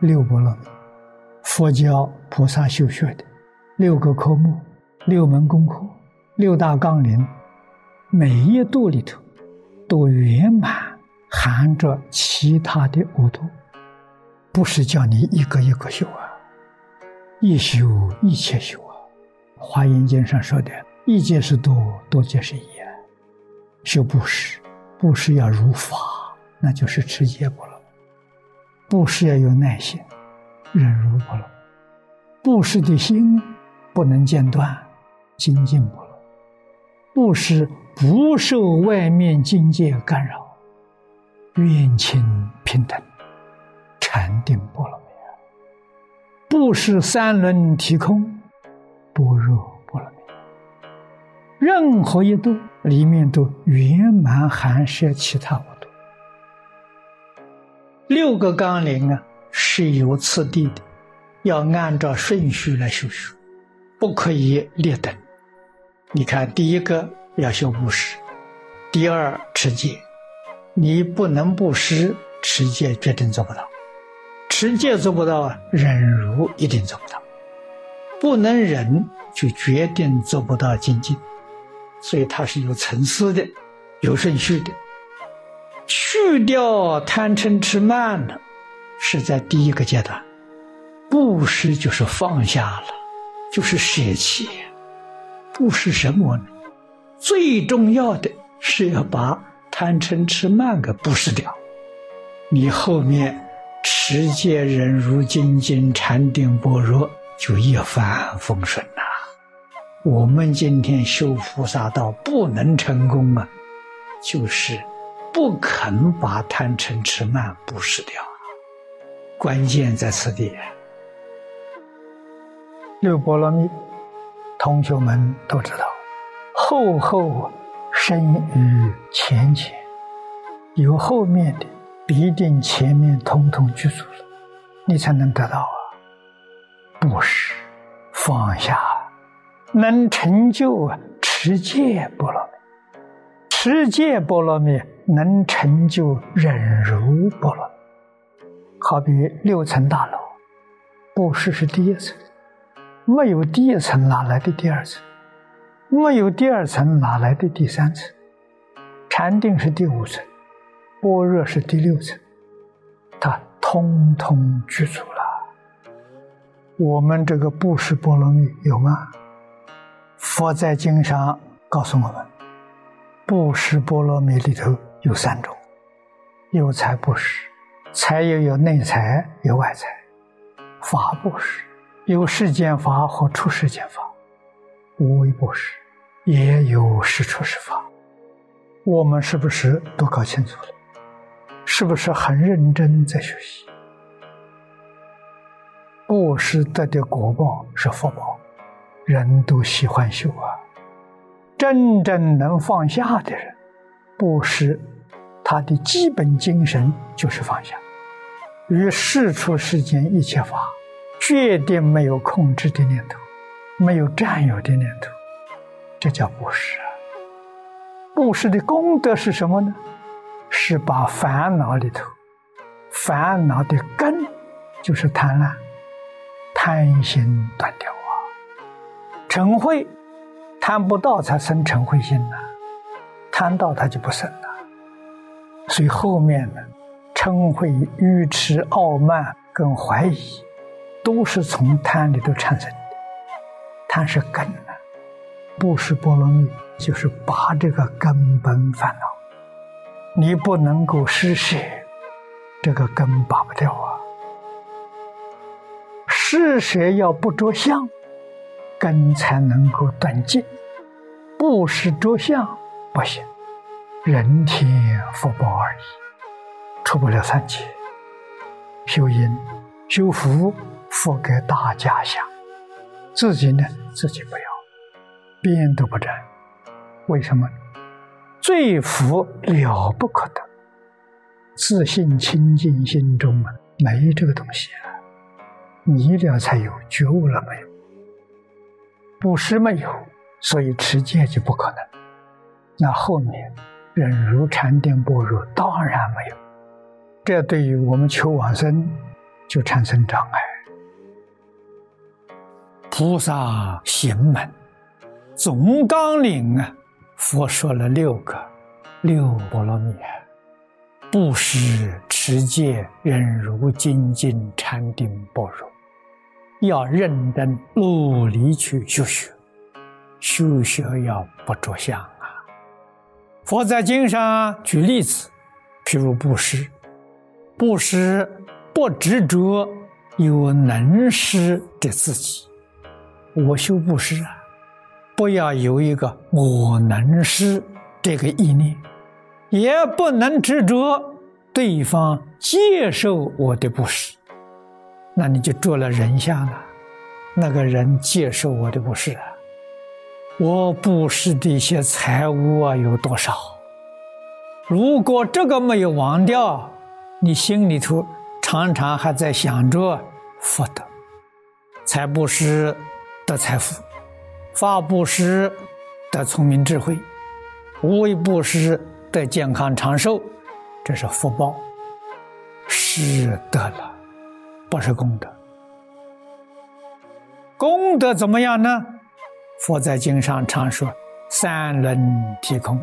六波罗蜜，佛教菩萨修学的六个科目、六门功课、六大纲领，每一度里头都圆满含着其他的五度，不是叫你一个一个修啊，一修一切修啊。华严经上说的“一界是多，多界是一”，修布施，布施要如法，那就是持戒波罗。布施要有耐心，忍辱波罗。布施的心不能间断，精进波罗。布施不受外面境界干扰，愿亲平等，禅定波罗蜜。布施三轮体空，般若波罗蜜。任何一度里面都圆满含摄其他。六个纲领啊是有次第的，要按照顺序来修学，不可以劣等。你看，第一个要修布施，第二持戒。你不能布施，持戒决定做不到；持戒做不到啊，忍辱一定做不到。不能忍，就决定做不到精进。所以它是有层次的，有顺序的。去掉贪嗔痴慢呢，是在第一个阶段。布施就是放下了，就是舍弃。布施什么呢？最重要的是要把贪嗔痴慢给布施掉。你后面持戒忍辱精进禅定般若就一帆风顺呐。我们今天修菩萨道不能成功啊，就是。不肯把贪嗔痴慢布施掉，关键在此地。六波罗蜜，同学们都知道，后后生于前前，有后面的必定前面通通具足了，你才能得到啊。布施放下，能成就持戒波罗蜜，持戒波罗蜜。能成就忍辱波罗，好比六层大楼，布施是第一层，没有第一层哪来的第二层？没有第二层哪来的第三层？禅定是第五层，般若是第六层，它通通具足了。我们这个布施波罗蜜有吗？佛在经上告诉我们，布施波罗蜜里头。有三种，有财布施，财又有内财有外财；法布施，有世间法和出世间法；无为布施，也有是出是法。我们是不是都搞清楚了？是不是很认真在学习？布施得的果报是福报，人都喜欢修啊。真正能放下的人，布施。他的基本精神就是放下，与世出世间一切法，决定没有控制的念头，没有占有的念头，这叫布施。布施的功德是什么呢？是把烦恼里头，烦恼的根就是贪婪，贪心断掉啊。嗔恚，贪不到才生嗔恚心呐，贪到他就不生了。所以后面呢，嗔恚、愚痴、傲慢跟怀疑，都是从贪里头产生的。贪是根啊，布施波罗蜜就是拔这个根本烦恼。你不能够施舍，这个根拔不掉啊。施舍要不着相，根才能够断尽；不施着相，不行。人天福报而已，出不了三界。修因修福，福给大家享，自己呢自己不要，边都不沾。为什么？罪福了不可得，自信清净心中啊，没这个东西啊。你了才有，觉悟了没有？布施没有，所以持戒就不可能。那后面。忍辱禅定般若当然没有，这对于我们求往生就产生障碍。菩萨行门总纲领啊，佛说了六个六波罗蜜啊，布施、持戒、忍辱、精进、禅定、般若，要认真努力去修学，修学要不着相。佛在经上举例子，譬如布施，布施不执着有能施的自己，我修布施啊，不要有一个我能施这个意念，也不能执着对方接受我的布施，那你就做了人相了。那个人接受我的布施啊。我布施的一些财物啊，有多少？如果这个没有忘掉，你心里头常常还在想着福德，财布施得财富，法布施得聪明智慧，无为布施得健康长寿，这是福报，是得了，不是功德。功德怎么样呢？佛在经上常说：“三轮体空，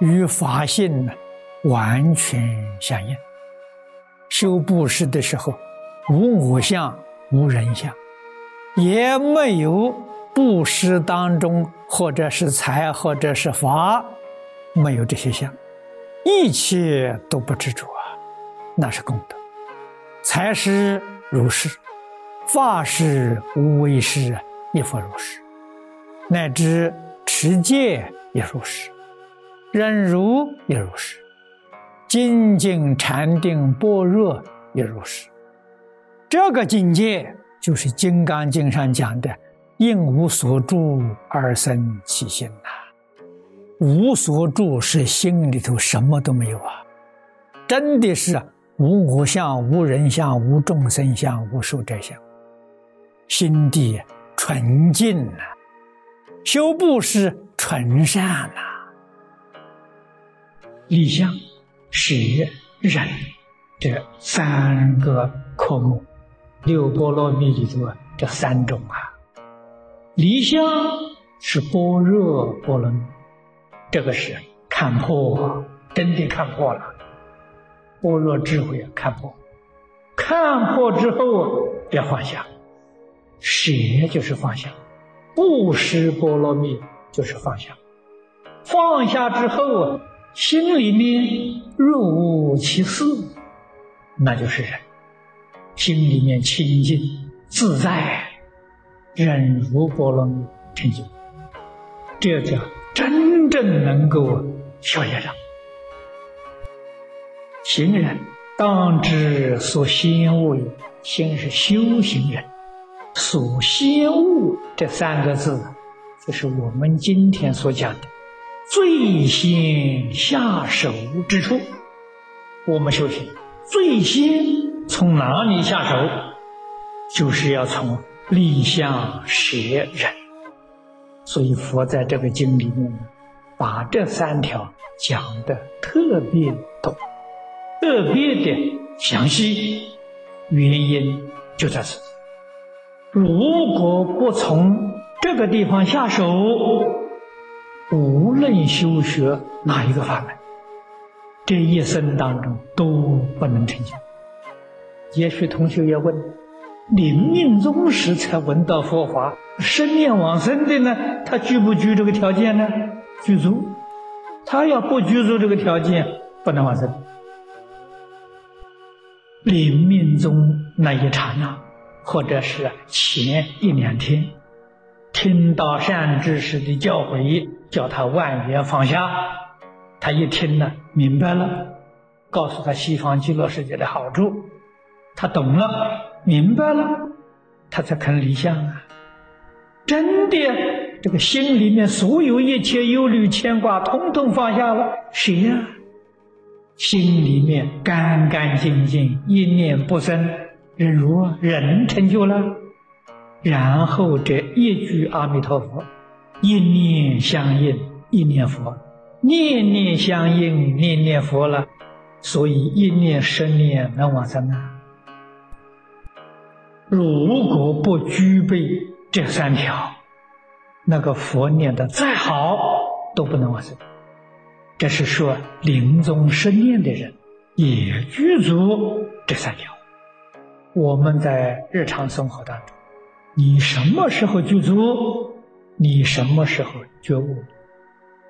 与法性呢完全相应。”修布施的时候，无我相，无人相，也没有布施当中或者是财或者是法，没有这些相，一切都不执着啊，那是功德。财施如是，法施无为施，亦复如是。乃至持戒也如是，忍辱也如是，精进禅定般若也如是。这个境界就是《金刚经》上讲的“应无所住而生其心”呐。无所住是心里头什么都没有啊，真的是无我相、无人相、无众生相、无寿者相，心地纯净呐。修布施纯善呐，立相、舍、忍这三个科目，六波罗蜜里头这三种啊。离相是般若波罗蜜，这个是看破，真的看破了，般若智慧啊看破，看破之后要放下，舍就是放下。布施波罗蜜就是放下，放下之后啊，心里面若无其事，那就是忍，心里面清净自在，忍辱波罗蜜成就，这叫真正能够消业障。行人当知所先恶也，先是修行人。所先悟这三个字，就是我们今天所讲的最先下手之处。我们修行最先从哪里下手？就是要从立相舍忍。所以佛在这个经里面呢，把这三条讲的特别多，特别的详细。原因就在此。如果不从这个地方下手，无论修学哪一个法门，这一生当中都不能成就。也许同学要问：临命终时才闻到佛法，生念往生的呢？他具不具这个条件呢？具足。他要不具足这个条件，不能往生。临命终那一刹那。或者是前一两天听到善知识的教诲，叫他万缘放下，他一听呢，明白了，告诉他西方极乐世界的好处，他懂了，明白了，他才肯离相啊！真的，这个心里面所有一切忧虑牵挂，统统放下了，谁呀？心里面干干净净，一念不生。忍如人成就了，然后这一句阿弥陀佛，一念相应，一念佛，念念相应，念念佛了，所以一念十念能往生啊。如果不具备这三条，那个佛念的再好都不能往生。这是说临终生念的人也具足这三条。我们在日常生活当中，你什么时候具足，你什么时候觉悟，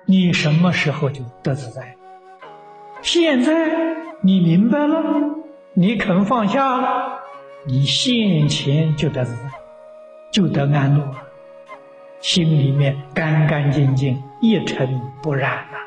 你什么时候就得自在。现在你明白了，你肯放下了，你现前就得自在，就得安乐，心里面干干净净，一尘不染呐。